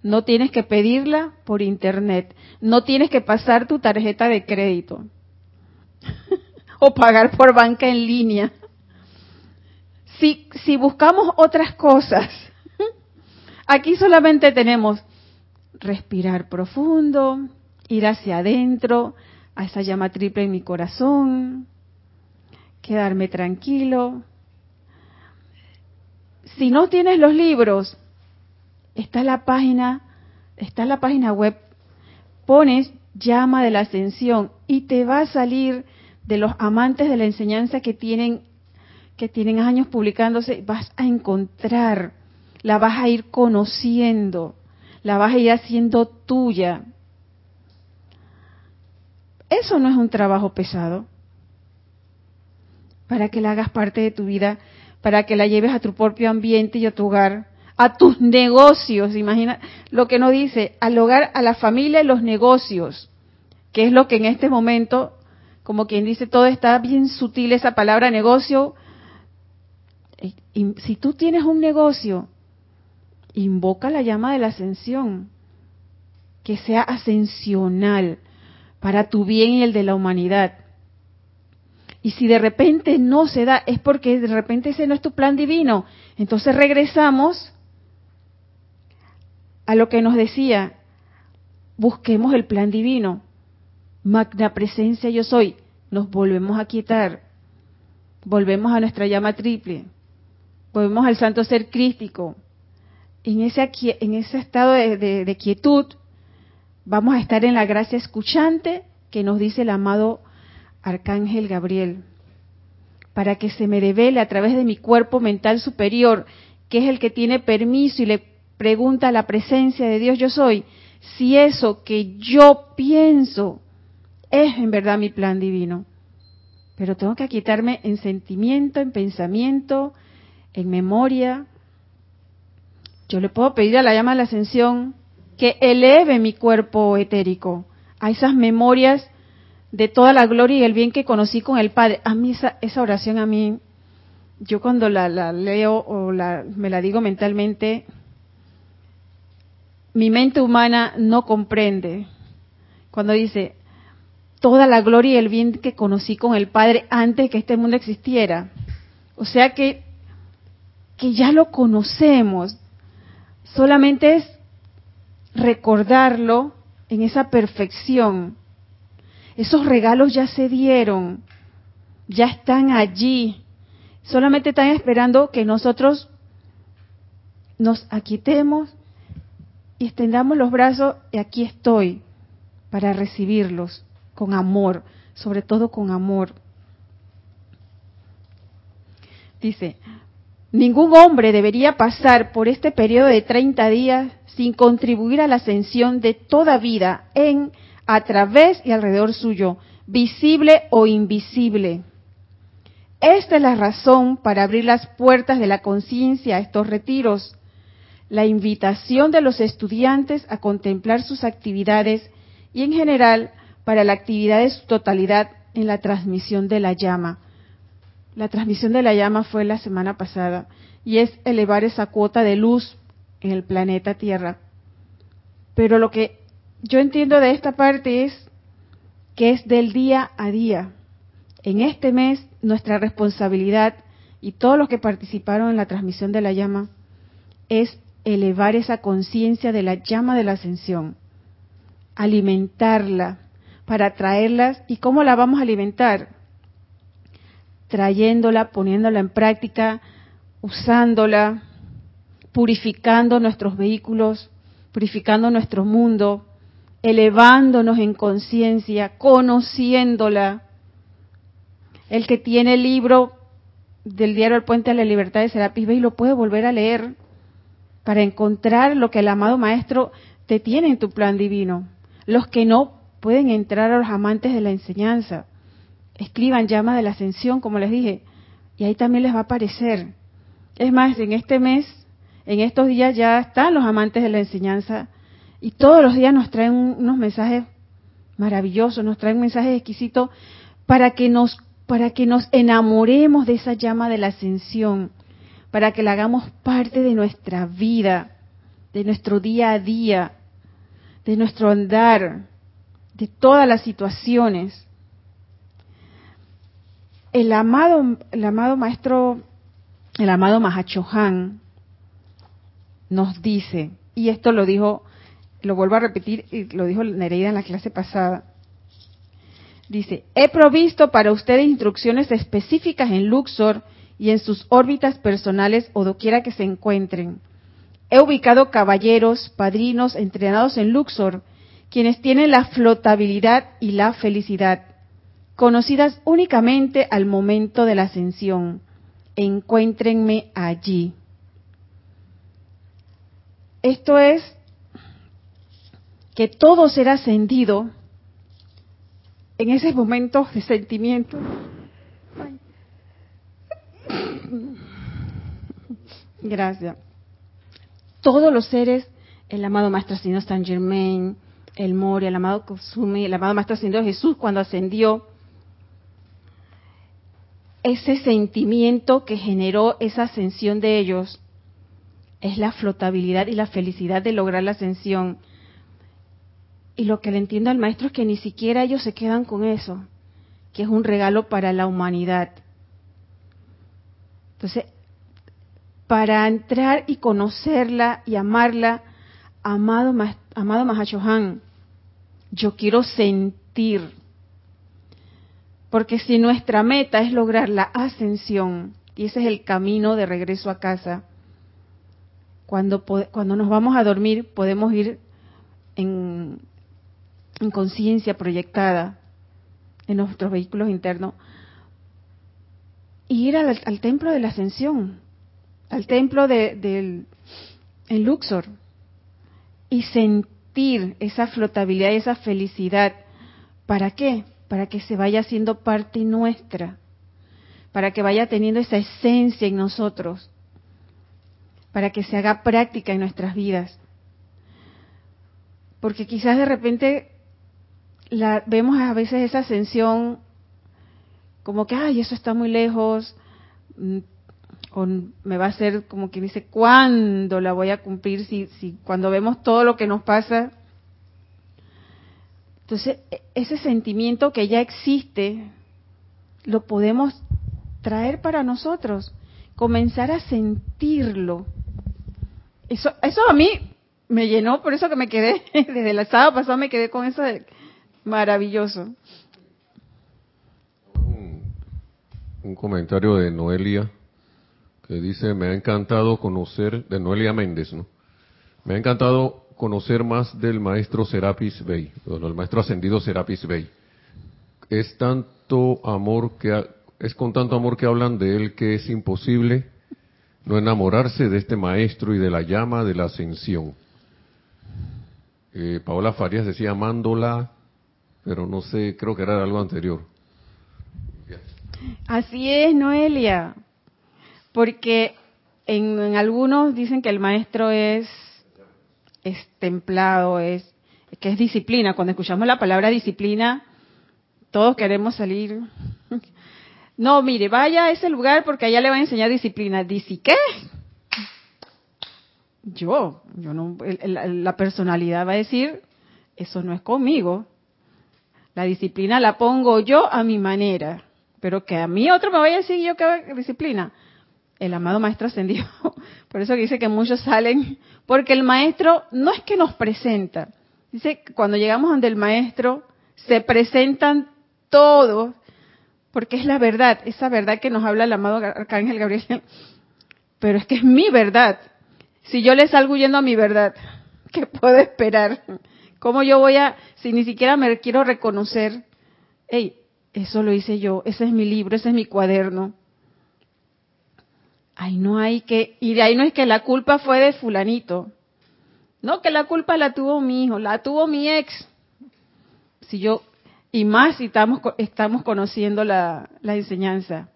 No tienes que pedirla por internet. No tienes que pasar tu tarjeta de crédito. o pagar por banca en línea. Si, si buscamos otras cosas, aquí solamente tenemos respirar profundo, ir hacia adentro, a esa llama triple en mi corazón, quedarme tranquilo. Si no tienes los libros, está la página, está la página web, pones llama de la ascensión y te va a salir de los amantes de la enseñanza que tienen que tienen años publicándose, vas a encontrar, la vas a ir conociendo, la vas a ir haciendo tuya. Eso no es un trabajo pesado. Para que la hagas parte de tu vida, para que la lleves a tu propio ambiente y a tu hogar, a tus negocios, imagina lo que no dice, al hogar, a la familia y los negocios, que es lo que en este momento, como quien dice, todo está bien sutil esa palabra negocio. Y si tú tienes un negocio, invoca la llama de la ascensión, que sea ascensional para tu bien y el de la humanidad. Y si de repente no se da, es porque de repente ese no es tu plan divino. Entonces regresamos a lo que nos decía, busquemos el plan divino. Magna presencia yo soy. Nos volvemos a quietar. Volvemos a nuestra llama triple. Volvemos al santo ser crístico. En ese, en ese estado de, de quietud, vamos a estar en la gracia escuchante que nos dice el amado Arcángel Gabriel, para que se me revele a través de mi cuerpo mental superior, que es el que tiene permiso y le pregunta a la presencia de Dios yo soy, si eso que yo pienso es en verdad mi plan divino. Pero tengo que quitarme en sentimiento, en pensamiento, en memoria. Yo le puedo pedir a la llama de la ascensión que eleve mi cuerpo etérico a esas memorias de toda la gloria y el bien que conocí con el Padre. A mí esa, esa oración, a mí, yo cuando la, la leo o la, me la digo mentalmente, mi mente humana no comprende. Cuando dice, toda la gloria y el bien que conocí con el Padre antes de que este mundo existiera. O sea que, que ya lo conocemos. Solamente es recordarlo en esa perfección esos regalos ya se dieron, ya están allí. Solamente están esperando que nosotros nos aquitemos y extendamos los brazos y aquí estoy para recibirlos con amor, sobre todo con amor. Dice, ningún hombre debería pasar por este periodo de 30 días sin contribuir a la ascensión de toda vida en a través y alrededor suyo, visible o invisible. Esta es la razón para abrir las puertas de la conciencia a estos retiros, la invitación de los estudiantes a contemplar sus actividades y en general para la actividad de su totalidad en la transmisión de la llama. La transmisión de la llama fue la semana pasada y es elevar esa cuota de luz en el planeta Tierra. Pero lo que yo entiendo de esta parte es que es del día a día. En este mes, nuestra responsabilidad y todos los que participaron en la transmisión de la llama es elevar esa conciencia de la llama de la ascensión, alimentarla para traerlas. ¿Y cómo la vamos a alimentar? Trayéndola, poniéndola en práctica, usándola, purificando nuestros vehículos, purificando nuestro mundo, elevándonos en conciencia, conociéndola. El que tiene el libro del diario El Puente a la Libertad de Serapis Bey lo puede volver a leer para encontrar lo que el amado Maestro te tiene en tu plan divino. Los que no pueden entrar a los amantes de la enseñanza, escriban llama de la ascensión, como les dije, y ahí también les va a aparecer. Es más, en este mes, en estos días ya están los amantes de la enseñanza y todos los días nos traen unos mensajes maravillosos, nos traen mensajes exquisitos para que nos para que nos enamoremos de esa llama de la ascensión, para que la hagamos parte de nuestra vida, de nuestro día a día, de nuestro andar, de todas las situaciones. El amado, el amado maestro, el amado Mahachohan nos dice, y esto lo dijo lo vuelvo a repetir y lo dijo Nereida en la clase pasada, Dice, he provisto para ustedes instrucciones específicas en Luxor y en sus órbitas personales o doquiera que se encuentren. He ubicado caballeros, padrinos entrenados en Luxor, quienes tienen la flotabilidad y la felicidad, conocidas únicamente al momento de la ascensión. Encuéntrenme allí. Esto es que todo será ascendido en esos momentos de sentimiento. Gracias. Todos los seres, el amado Maestro Ascendido San Germain, el Mori, el amado Kusumi, el amado Maestro Ascendido Jesús cuando ascendió, ese sentimiento que generó esa ascensión de ellos es la flotabilidad y la felicidad de lograr la ascensión y lo que le entiendo al maestro es que ni siquiera ellos se quedan con eso, que es un regalo para la humanidad. Entonces, para entrar y conocerla y amarla, amado, amado Mahashohan, yo quiero sentir. Porque si nuestra meta es lograr la ascensión, y ese es el camino de regreso a casa, cuando, cuando nos vamos a dormir podemos ir en, en conciencia proyectada en nuestros vehículos internos, y ir al, templo de la ascensión, al templo de, en Luxor, y sentir esa flotabilidad y esa felicidad. ¿Para qué? Para que se vaya haciendo parte nuestra, para que vaya teniendo esa esencia en nosotros, para que se haga práctica en nuestras vidas. Porque quizás de repente la, vemos a veces esa ascensión como que, ay, eso está muy lejos, mm, o me va a hacer como que dice, ¿cuándo la voy a cumplir? Si cuando vemos todo lo que nos pasa. Entonces, e, ese sentimiento que ya existe, lo podemos traer para nosotros, comenzar a sentirlo. Eso, eso a mí me llenó, por eso que me quedé, desde el sábado pasado me quedé con eso de, Maravilloso. Un, comentario de Noelia que dice, me ha encantado conocer, de Noelia Méndez, ¿no? Me ha encantado conocer más del maestro Serapis Bey, el maestro ascendido Serapis Bey. Es tanto amor que, es con tanto amor que hablan de él que es imposible no enamorarse de este maestro y de la llama de la ascensión. Eh, Paola Farías decía, amándola pero no sé, creo que era algo anterior. Así es, Noelia, porque en, algunos dicen que el maestro es, es templado, es que es disciplina. Cuando escuchamos la palabra disciplina, todos queremos salir. No, mire, vaya a ese lugar porque allá le va a enseñar disciplina. Dice, ¿qué? Yo, yo no, la personalidad va a decir, eso no es conmigo. La disciplina la pongo yo a mi manera, pero que a mí otro me vaya a decir yo que disciplina. El amado maestro ascendió. Por eso dice que muchos salen, porque el maestro no es que nos presenta. Dice que cuando llegamos donde el maestro, se presentan todos, porque es la verdad, esa verdad que nos habla el amado Arcángel Gabriel. Pero es que es mi verdad. Si yo le salgo huyendo a mi verdad, ¿qué puedo esperar? ¿Cómo yo voy a, si ni siquiera me quiero reconocer, hey, eso lo hice yo, ese es mi libro, ese es mi cuaderno? Ay, no hay que, y de ahí no es que la culpa fue de fulanito. No, que la culpa la tuvo mi hijo, la tuvo mi ex. Si yo, y más si estamos, estamos conociendo la, enseñanza.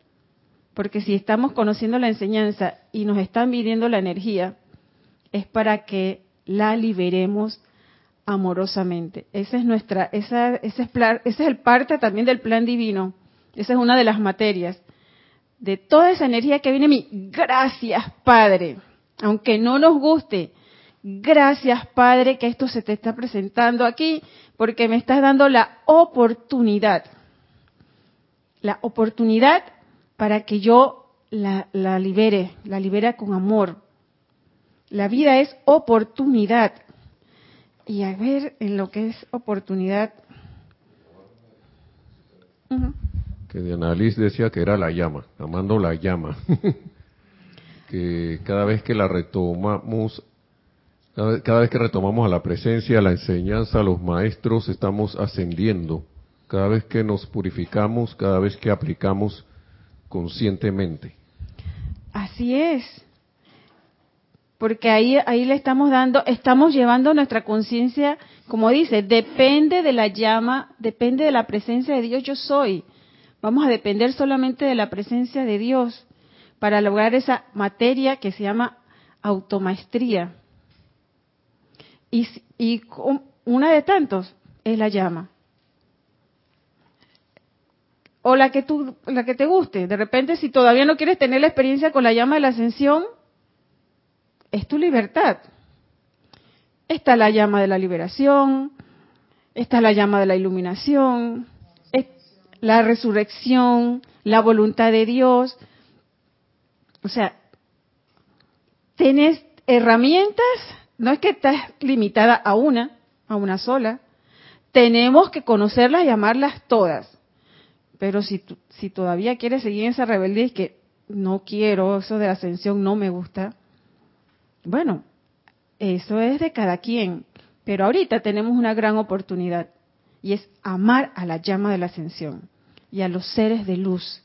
Porque si estamos conociendo la enseñanza y nos están midiendo la energía, es para que la liberemos amorosamente. Esa es nuestra, esa, es es el parte también del plan divino. Esa es una de las materias. De toda esa energía que viene a mí, gracias Padre. Aunque no nos guste, gracias Padre que esto se te está presentando aquí, porque me estás dando la oportunidad. La oportunidad para que yo la, libere, la libere con amor. La vida es oportunidad y a ver en lo que es oportunidad. Que Diana Liz decía que era la llama, amando la llama. que cada vez que la retomamos, cada, vez que retomamos a la presencia, a la enseñanza, a los maestros, estamos ascendiendo. Cada vez que nos purificamos, cada vez que aplicamos conscientemente. Así es. Porque ahí, ahí le estamos dando, estamos llevando nuestra conciencia, como dice, depende de la llama, depende de la presencia de Dios yo soy. Vamos a depender solamente de la presencia de Dios para lograr esa materia que se llama automaestría. Y, y una de tantos es la llama. O la que, tú, la que te guste. De repente, si todavía no quieres tener la experiencia con la llama de la ascensión, es tu libertad. Está la llama de la liberación, está la llama de la iluminación, la resurrección, la voluntad de Dios. O sea, tienes herramientas, no es que estás limitada a una, a una sola. Tenemos que conocerlas y amarlas todas. Pero si, si todavía quieres seguir en esa rebeldía y que no quiero, eso de la ascensión no me gusta, bueno, eso es de cada quien. Pero ahorita tenemos una gran oportunidad y es amar a la llama de la ascensión y a los seres de luz,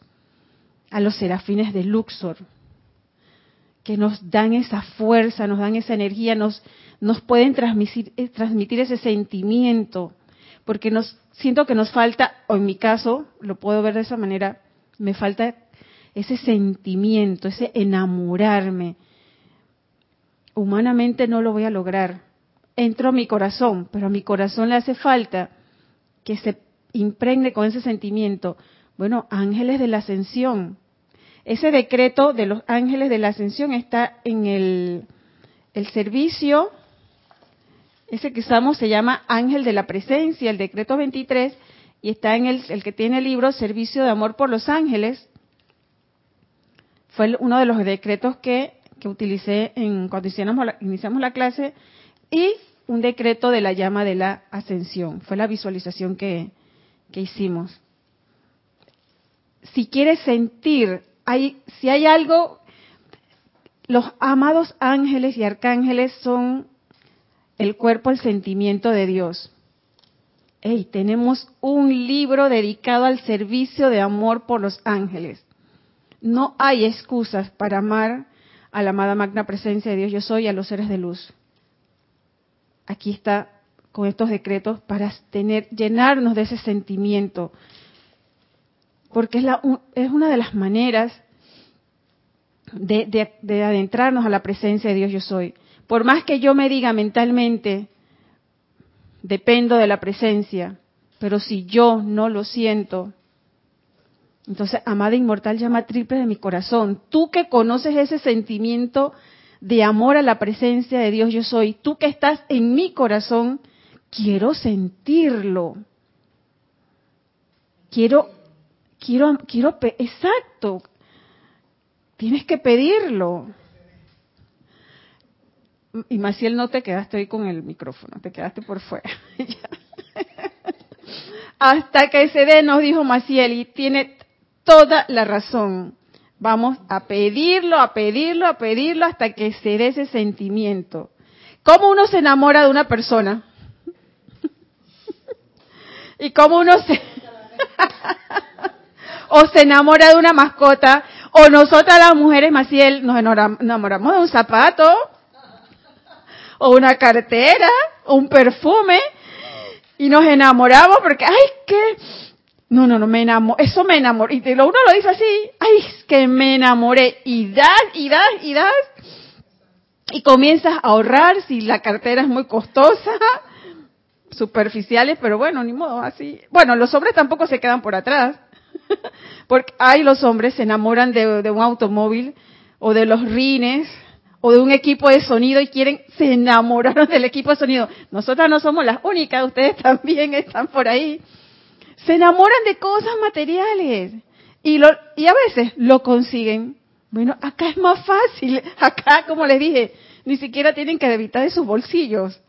a los serafines de Luxor, que nos dan esa fuerza, nos dan esa energía, nos, pueden transmitir, eh, transmitir ese sentimiento, porque nos siento que nos falta, o en mi caso, lo puedo ver de esa manera, me falta ese sentimiento, ese enamorarme. Humanamente no lo voy a lograr. Entro a mi corazón, pero a mi corazón le hace falta que se impregne con ese sentimiento. Bueno, ángeles de la ascensión. Ese decreto de los ángeles de la ascensión está en el, el servicio, ese que usamos se llama Ángel de la Presencia, el decreto 23, y está en el, el que tiene el libro Servicio de Amor por los Ángeles. Fue uno de los decretos que, que utilicé en, cuando iniciamos la, iniciamos la clase y un decreto de la llama de la ascensión. Fue la visualización que, que hicimos. Si quieres sentir, si hay algo, los amados ángeles y arcángeles son el cuerpo, el sentimiento de Dios. Hey, tenemos un libro dedicado al servicio de amor por los ángeles. No hay excusas para amar a la amada magna presencia de Dios yo soy a los seres de luz. Aquí está con estos decretos para tener, llenarnos de ese sentimiento, porque es, la, es una de las maneras de, de, adentrarnos a la presencia de Dios yo soy. Por más que yo me diga mentalmente, dependo de la presencia, pero si yo no lo siento, entonces, amada inmortal, llama triple de mi corazón. Tú que conoces ese sentimiento de amor a la presencia de Dios yo soy, tú que estás en mi corazón, quiero sentirlo. Quiero, quiero, quiero, exacto. Tienes que pedirlo. Y Maciel, no te quedaste ahí con el micrófono, te quedaste por fuera. Hasta que se dé, nos dijo Maciel, y tiene toda la razón. Vamos a pedirlo, a pedirlo, a pedirlo hasta que se dé ese sentimiento. ¿Cómo uno se enamora de una persona? Y cómo uno se o se enamora de una mascota o nosotras las mujeres Maciel nos enamoramos de un zapato o una cartera o un perfume y nos enamoramos porque ay qué no no no me enamoré eso me enamoré y uno lo dice así ay que me enamoré y das y das y das y comienzas a ahorrar si la cartera es muy costosa superficiales, pero bueno, ni modo, así. Bueno, los hombres tampoco se quedan por atrás, porque hay los hombres se enamoran de, un automóvil o de los rines o de un equipo de sonido y quieren, se enamoraron del equipo de sonido. Nosotras no somos las únicas, ustedes también están por ahí. Se enamoran de cosas materiales y, lo, y a veces lo consiguen. Bueno, acá es más fácil, acá, como les dije, ni siquiera tienen que debitar de sus bolsillos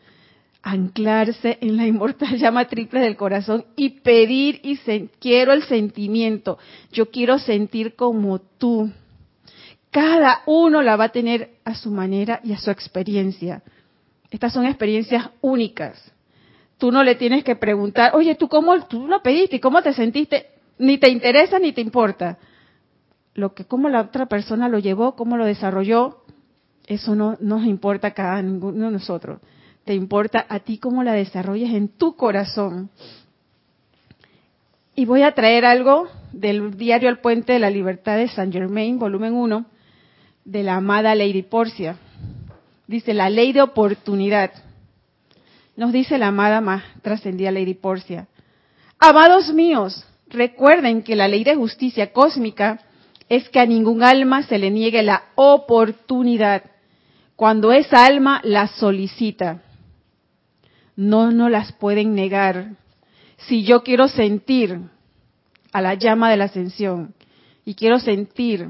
anclarse en la inmortal llama triple del corazón y pedir y quiero el sentimiento. Yo quiero sentir como tú. Cada uno la va a tener a su manera y a su experiencia. Estas son experiencias únicas. Tú no le tienes que preguntar, oye, ¿tú cómo tú lo pediste y cómo te sentiste? Ni te interesa ni te importa. Lo que cómo la otra persona lo llevó, cómo lo desarrolló, eso no nos importa a cada ninguno de nosotros. Te importa a ti cómo la desarrollas en tu corazón. Y voy a traer algo del diario El Puente de la Libertad de Saint Germain, volumen 1, de la amada Lady Porcia. Dice la ley de oportunidad. Nos dice la amada más trascendida Lady Porcia. Amados míos, recuerden que la ley de justicia cósmica es que a ningún alma se le niegue la oportunidad cuando esa alma la solicita. No nos las pueden negar. Si yo quiero sentir a la llama de la ascensión y quiero sentir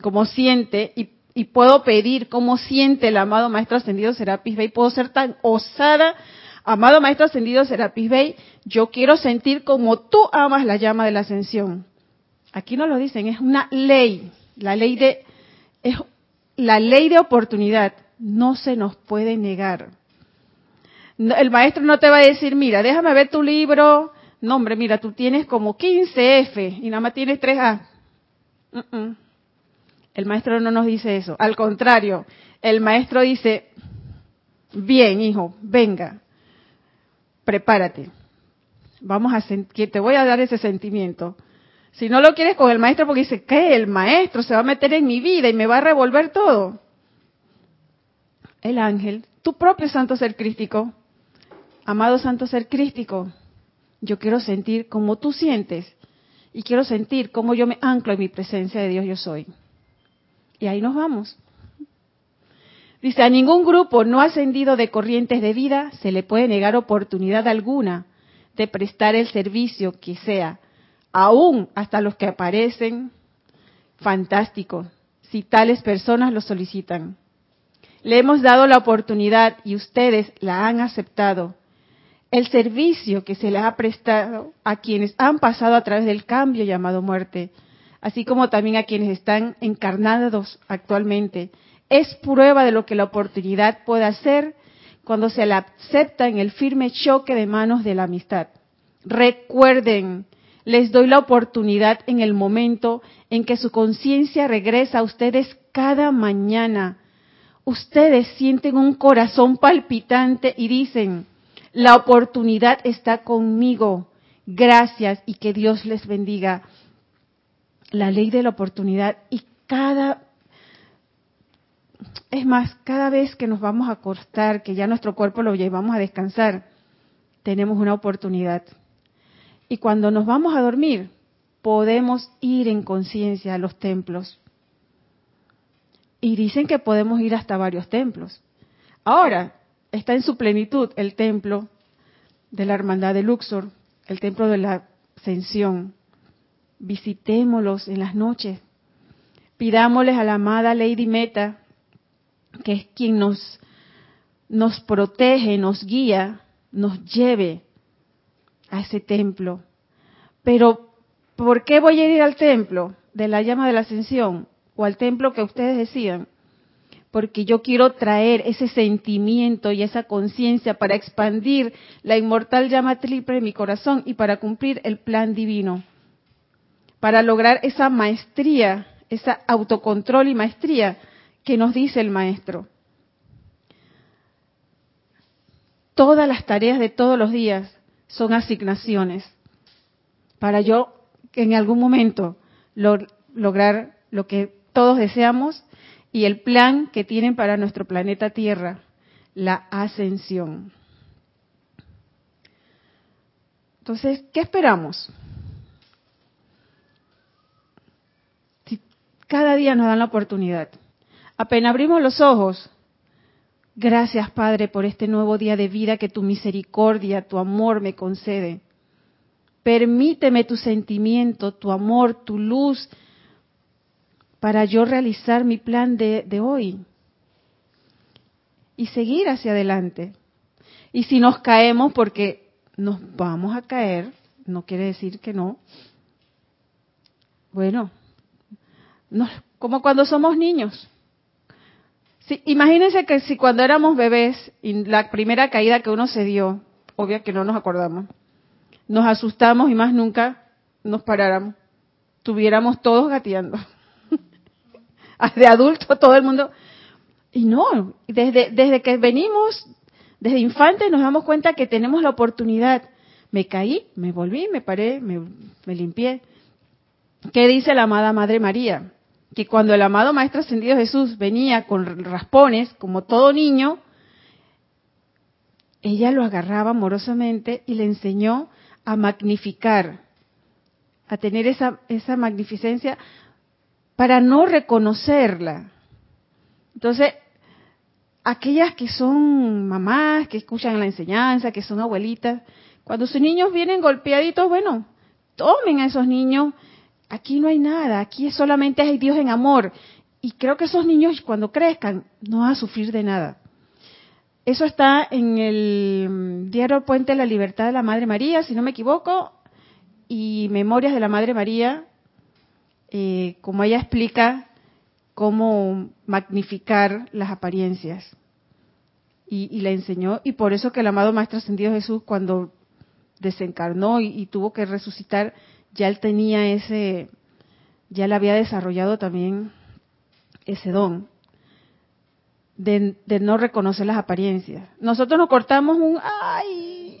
como siente y, puedo pedir cómo siente el amado Maestro Ascendido Serapis Bey, puedo ser tan osada, amado Maestro Ascendido Serapis Bey, yo quiero sentir como tú amas la llama de la ascensión. Aquí no lo dicen, es una ley, la ley de es la ley de oportunidad, no se nos puede negar. El maestro no te va a decir, mira, déjame ver tu libro. No, hombre, mira, tú tienes como 15 F y nada más tienes 3A. El maestro no nos dice eso. Al contrario, el maestro dice, bien, hijo, venga, prepárate. Vamos a que te voy a dar ese sentimiento. Si no lo quieres con el maestro porque dice, ¿qué? El maestro se va a meter en mi vida y me va a revolver todo. El ángel, tu propio santo ser crístico, amado santo ser crístico, yo quiero sentir como tú sientes y quiero sentir como yo me anclo en mi presencia de Dios yo soy. Y ahí nos vamos. Dice, a ningún grupo no ascendido de corrientes de vida se le puede negar oportunidad alguna de prestar el servicio que sea, aún hasta los que aparecen fantásticos, si tales personas lo solicitan. Le hemos dado la oportunidad y ustedes la han aceptado. El servicio que se les ha prestado a quienes han pasado a través del cambio llamado muerte así como también a quienes están encarnados actualmente. Es prueba de lo que la oportunidad puede hacer cuando se la acepta en el firme choque de manos de la amistad. Recuerden, les doy la oportunidad en el momento en que su conciencia regresa a ustedes cada mañana. Ustedes sienten un corazón palpitante y dicen, la oportunidad está conmigo. Gracias y que Dios les bendiga la ley de la oportunidad y cada es más, cada vez que nos vamos a acostar, que ya nuestro cuerpo lo llevamos a descansar, tenemos una oportunidad. Y cuando nos vamos a dormir, podemos ir en conciencia a los templos. Y dicen que podemos ir hasta varios templos. Ahora, está en su plenitud el templo de la Hermandad de Luxor, el templo de la Ascensión, visitémoslos en las noches. Pidámosles a la amada Lady Meta, que es quien nos, nos protege, nos guía, nos lleve a ese templo. Pero, ¿por qué voy a ir al templo de la llama de la ascensión o al templo que ustedes decían? Porque yo quiero traer ese sentimiento y esa conciencia para expandir la inmortal llama triple en mi corazón y para cumplir el plan divino para lograr esa maestría, esa autocontrol y maestría que nos dice el maestro. Todas las tareas de todos los días son asignaciones para yo en algún momento lograr lo que todos deseamos y el plan que tienen para nuestro planeta Tierra, la ascensión. Entonces, ¿qué esperamos? Cada día nos dan la oportunidad. Apenas abrimos los ojos, gracias Padre por este nuevo día de vida que tu misericordia, tu amor me concede. Permíteme tu sentimiento, tu amor, tu luz, para yo realizar mi plan de, hoy y seguir hacia adelante. Y si nos caemos, porque nos vamos a caer, no quiere decir que no. Bueno, como cuando somos niños. imagínense que si cuando éramos bebés, y la primera caída que uno se dio, obvio que no nos acordamos, nos asustamos y más nunca nos paráramos, tuviéramos todos gateando. De adulto todo el mundo. Y no, desde, desde que venimos, desde infantes nos damos cuenta que tenemos la oportunidad. Me caí, me volví, me paré, me, me limpié. ¿Qué dice la amada Madre María? Que cuando el amado Maestro Ascendido Jesús venía con raspones, como todo niño, ella lo agarraba amorosamente y le enseñó a magnificar, a tener esa, esa magnificencia para no reconocerla. Entonces, aquellas que son mamás, que escuchan la enseñanza, que son abuelitas, cuando sus niños vienen golpeaditos, bueno, tomen a esos niños. Aquí no hay nada, aquí solamente hay Dios en amor. Y creo que esos niños cuando crezcan no van a sufrir de nada. Eso está en el diario Puente de la Libertad de la Madre María, si no me equivoco, y Memorias de la Madre María, eh, como ella explica cómo magnificar las apariencias. Y, y, la enseñó, y por eso que el amado Maestro Ascendido Jesús, cuando desencarnó y, tuvo que resucitar, ya él tenía ese, ya le había desarrollado también ese don de, no reconocer las apariencias. Nosotros nos cortamos un, ay,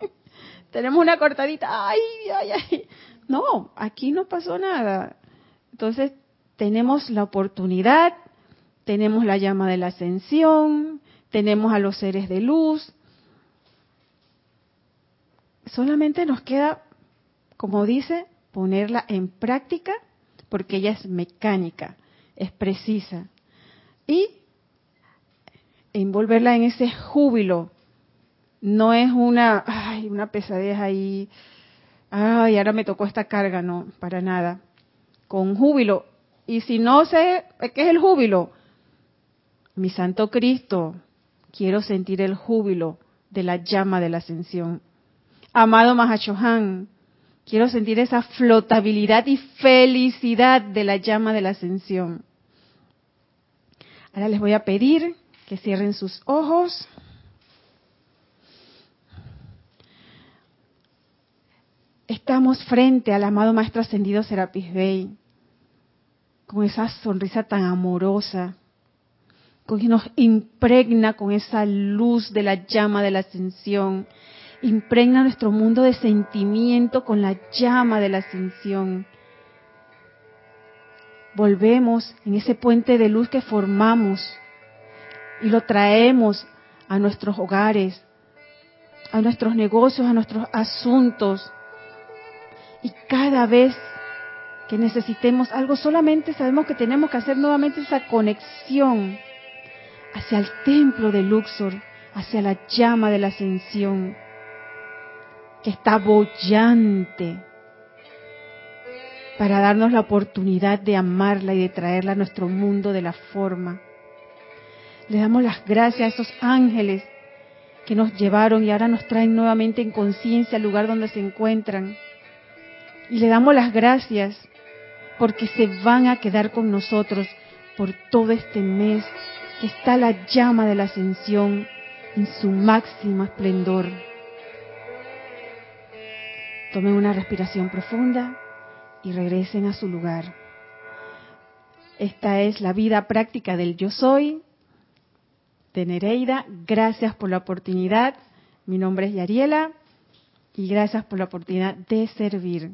tenemos una cortadita, ay, ay, ay. No, aquí no pasó nada. Entonces, tenemos la oportunidad, tenemos la llama de la ascensión, tenemos a los seres de luz. Solamente nos queda, como dice, ponerla en práctica, porque ella es mecánica, es precisa. Y envolverla en ese júbilo. No es una, ay, una pesadez ahí, ay, ahora me tocó esta carga, no, para nada. Con júbilo. Y si no sé qué es el júbilo, mi Santo Cristo, quiero sentir el júbilo de la llama de la ascensión. Amado Mahachohan, quiero sentir esa flotabilidad y felicidad de la llama de la ascensión. Ahora les voy a pedir que cierren sus ojos. Estamos frente al amado Maestro Ascendido Serapis Bey, con esa sonrisa tan amorosa, con que nos impregna con esa luz de la llama de la ascensión, impregna nuestro mundo de sentimiento con la llama de la ascensión. Volvemos en ese puente de luz que formamos y lo traemos a nuestros hogares, a nuestros negocios, a nuestros asuntos. Y cada vez que necesitemos algo, solamente sabemos que tenemos que hacer nuevamente esa conexión hacia el templo de Luxor, hacia la llama de la ascensión, que está bollante, para darnos la oportunidad de amarla y de traerla a nuestro mundo de la forma le damos las gracias a esos ángeles que nos llevaron y ahora nos traen nuevamente en conciencia al lugar donde se encuentran. Y le damos las gracias porque se van a quedar con nosotros por todo este mes que está la llama de la ascensión en su máximo esplendor. Tomen una respiración profunda y regresen a su lugar. Esta es la vida práctica del yo soy de Nereida. Gracias por la oportunidad. Mi nombre es Yariela y gracias por la oportunidad de servir.